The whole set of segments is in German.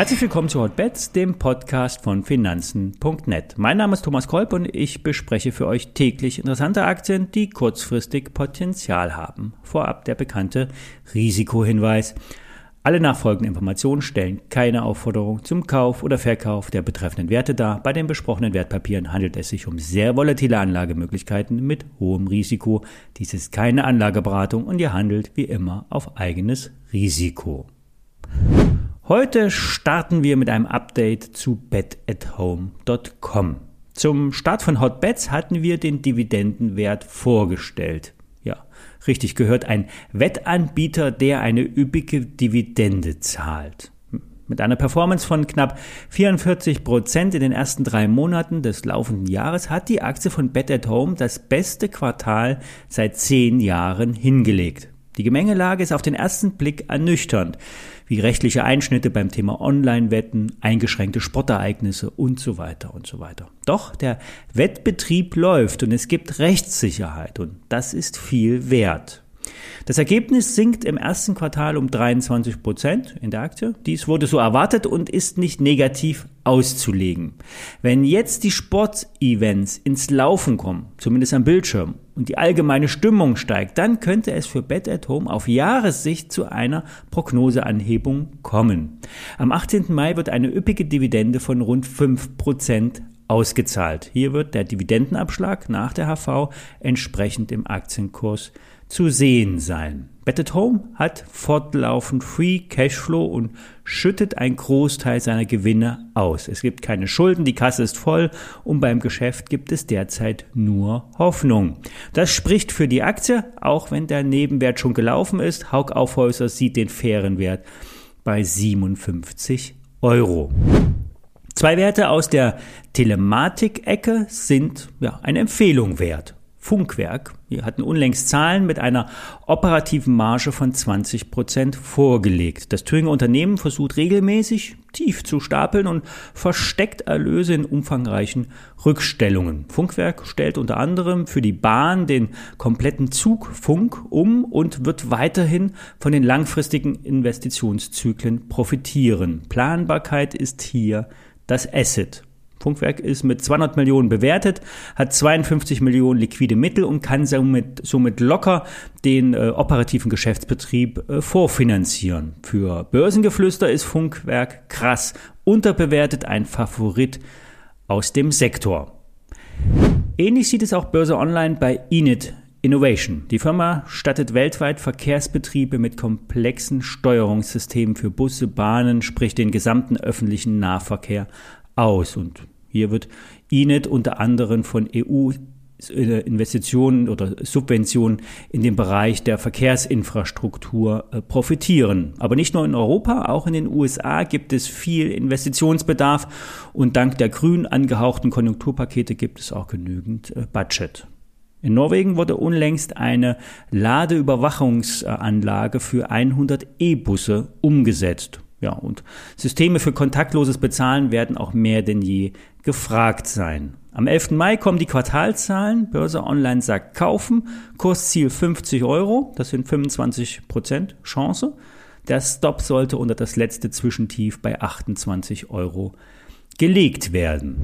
Herzlich willkommen zu Hotbets, dem Podcast von Finanzen.net. Mein Name ist Thomas Kolb und ich bespreche für euch täglich interessante Aktien, die kurzfristig Potenzial haben. Vorab der bekannte Risikohinweis. Alle nachfolgenden Informationen stellen keine Aufforderung zum Kauf oder Verkauf der betreffenden Werte dar. Bei den besprochenen Wertpapieren handelt es sich um sehr volatile Anlagemöglichkeiten mit hohem Risiko. Dies ist keine Anlageberatung und ihr handelt wie immer auf eigenes Risiko. Heute starten wir mit einem Update zu betathome.com. Zum Start von Hotbets hatten wir den Dividendenwert vorgestellt. Ja, richtig gehört, ein Wettanbieter, der eine üppige Dividende zahlt. Mit einer Performance von knapp 44 Prozent in den ersten drei Monaten des laufenden Jahres hat die Aktie von Bet at Home das beste Quartal seit zehn Jahren hingelegt. Die Gemengelage ist auf den ersten Blick ernüchternd, wie rechtliche Einschnitte beim Thema Online-Wetten, eingeschränkte Sportereignisse und so weiter und so weiter. Doch der Wettbetrieb läuft und es gibt Rechtssicherheit und das ist viel wert. Das Ergebnis sinkt im ersten Quartal um 23 Prozent in der Aktie. Dies wurde so erwartet und ist nicht negativ auszulegen. Wenn jetzt die Sportevents ins Laufen kommen, zumindest am Bildschirm, und die allgemeine Stimmung steigt, dann könnte es für Bet at Home auf Jahressicht zu einer Prognoseanhebung kommen. Am 18. Mai wird eine üppige Dividende von rund 5 Prozent ausgezahlt. Hier wird der Dividendenabschlag nach der HV entsprechend im Aktienkurs zu sehen sein. Bet Home hat fortlaufend Free Cashflow und schüttet einen Großteil seiner Gewinne aus. Es gibt keine Schulden, die Kasse ist voll und beim Geschäft gibt es derzeit nur Hoffnung. Das spricht für die Aktie, auch wenn der Nebenwert schon gelaufen ist. Haug Aufhäuser sieht den fairen Wert bei 57 Euro. Zwei Werte aus der Telematik-Ecke sind ja, eine Empfehlung wert. Funkwerk. Wir hatten unlängst Zahlen mit einer operativen Marge von 20 Prozent vorgelegt. Das Thüringer Unternehmen versucht regelmäßig tief zu stapeln und versteckt Erlöse in umfangreichen Rückstellungen. Funkwerk stellt unter anderem für die Bahn den kompletten Zugfunk um und wird weiterhin von den langfristigen Investitionszyklen profitieren. Planbarkeit ist hier das Asset. Funkwerk ist mit 200 Millionen bewertet, hat 52 Millionen liquide Mittel und kann somit, somit locker den äh, operativen Geschäftsbetrieb äh, vorfinanzieren. Für Börsengeflüster ist Funkwerk krass unterbewertet, ein Favorit aus dem Sektor. Ähnlich sieht es auch Börse Online bei Init Innovation. Die Firma stattet weltweit Verkehrsbetriebe mit komplexen Steuerungssystemen für Busse, Bahnen, sprich den gesamten öffentlichen Nahverkehr aus. Und hier wird INET unter anderem von EU Investitionen oder Subventionen in dem Bereich der Verkehrsinfrastruktur äh, profitieren. Aber nicht nur in Europa, auch in den USA gibt es viel Investitionsbedarf und dank der grün angehauchten Konjunkturpakete gibt es auch genügend äh, Budget. In Norwegen wurde unlängst eine Ladeüberwachungsanlage für 100 E-Busse umgesetzt. Ja, und Systeme für kontaktloses Bezahlen werden auch mehr denn je gefragt sein. Am 11. Mai kommen die Quartalzahlen. Börse Online sagt kaufen. Kursziel 50 Euro. Das sind 25 Prozent Chance. Der Stop sollte unter das letzte Zwischentief bei 28 Euro gelegt werden.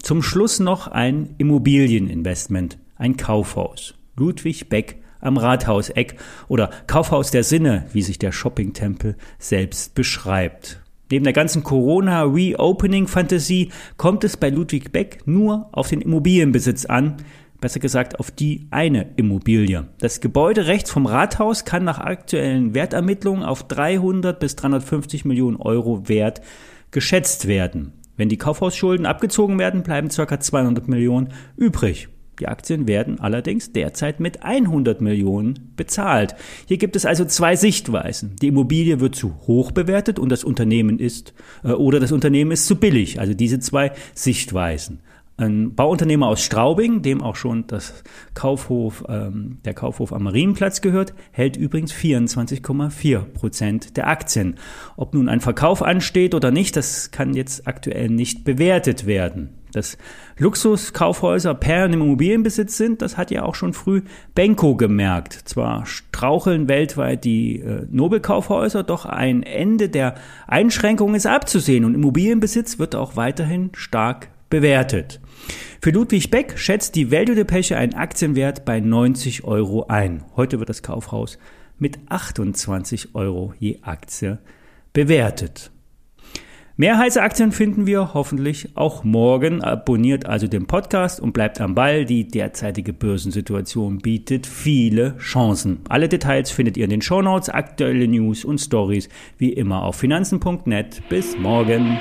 Zum Schluss noch ein Immobilieninvestment, ein Kaufhaus. Ludwig Beck am Rathauseck oder Kaufhaus der Sinne, wie sich der Shoppingtempel selbst beschreibt. Neben der ganzen Corona-Reopening-Fantasie kommt es bei Ludwig Beck nur auf den Immobilienbesitz an, besser gesagt auf die eine Immobilie. Das Gebäude rechts vom Rathaus kann nach aktuellen Wertermittlungen auf 300 bis 350 Millionen Euro Wert geschätzt werden. Wenn die Kaufhausschulden abgezogen werden, bleiben ca. 200 Millionen übrig. Die Aktien werden allerdings derzeit mit 100 Millionen bezahlt. Hier gibt es also zwei Sichtweisen. Die Immobilie wird zu hoch bewertet und das Unternehmen ist, äh, oder das Unternehmen ist zu billig. Also diese zwei Sichtweisen. Ein Bauunternehmer aus Straubing, dem auch schon das Kaufhof, ähm, der Kaufhof am Marienplatz gehört, hält übrigens 24,4 Prozent der Aktien. Ob nun ein Verkauf ansteht oder nicht, das kann jetzt aktuell nicht bewertet werden. Dass Luxuskaufhäuser Perlen im Immobilienbesitz sind, das hat ja auch schon früh Benko gemerkt. Zwar straucheln weltweit die äh, Nobelkaufhäuser, doch ein Ende der Einschränkungen ist abzusehen und Immobilienbesitz wird auch weiterhin stark bewertet. Für Ludwig Beck schätzt die Value Depeche einen Aktienwert bei 90 Euro ein. Heute wird das Kaufhaus mit 28 Euro je Aktie bewertet. Mehr heiße Aktien finden wir hoffentlich auch morgen. Abonniert also den Podcast und bleibt am Ball. Die derzeitige Börsensituation bietet viele Chancen. Alle Details findet ihr in den Shownotes, aktuelle News und Stories wie immer auf finanzen.net. Bis morgen.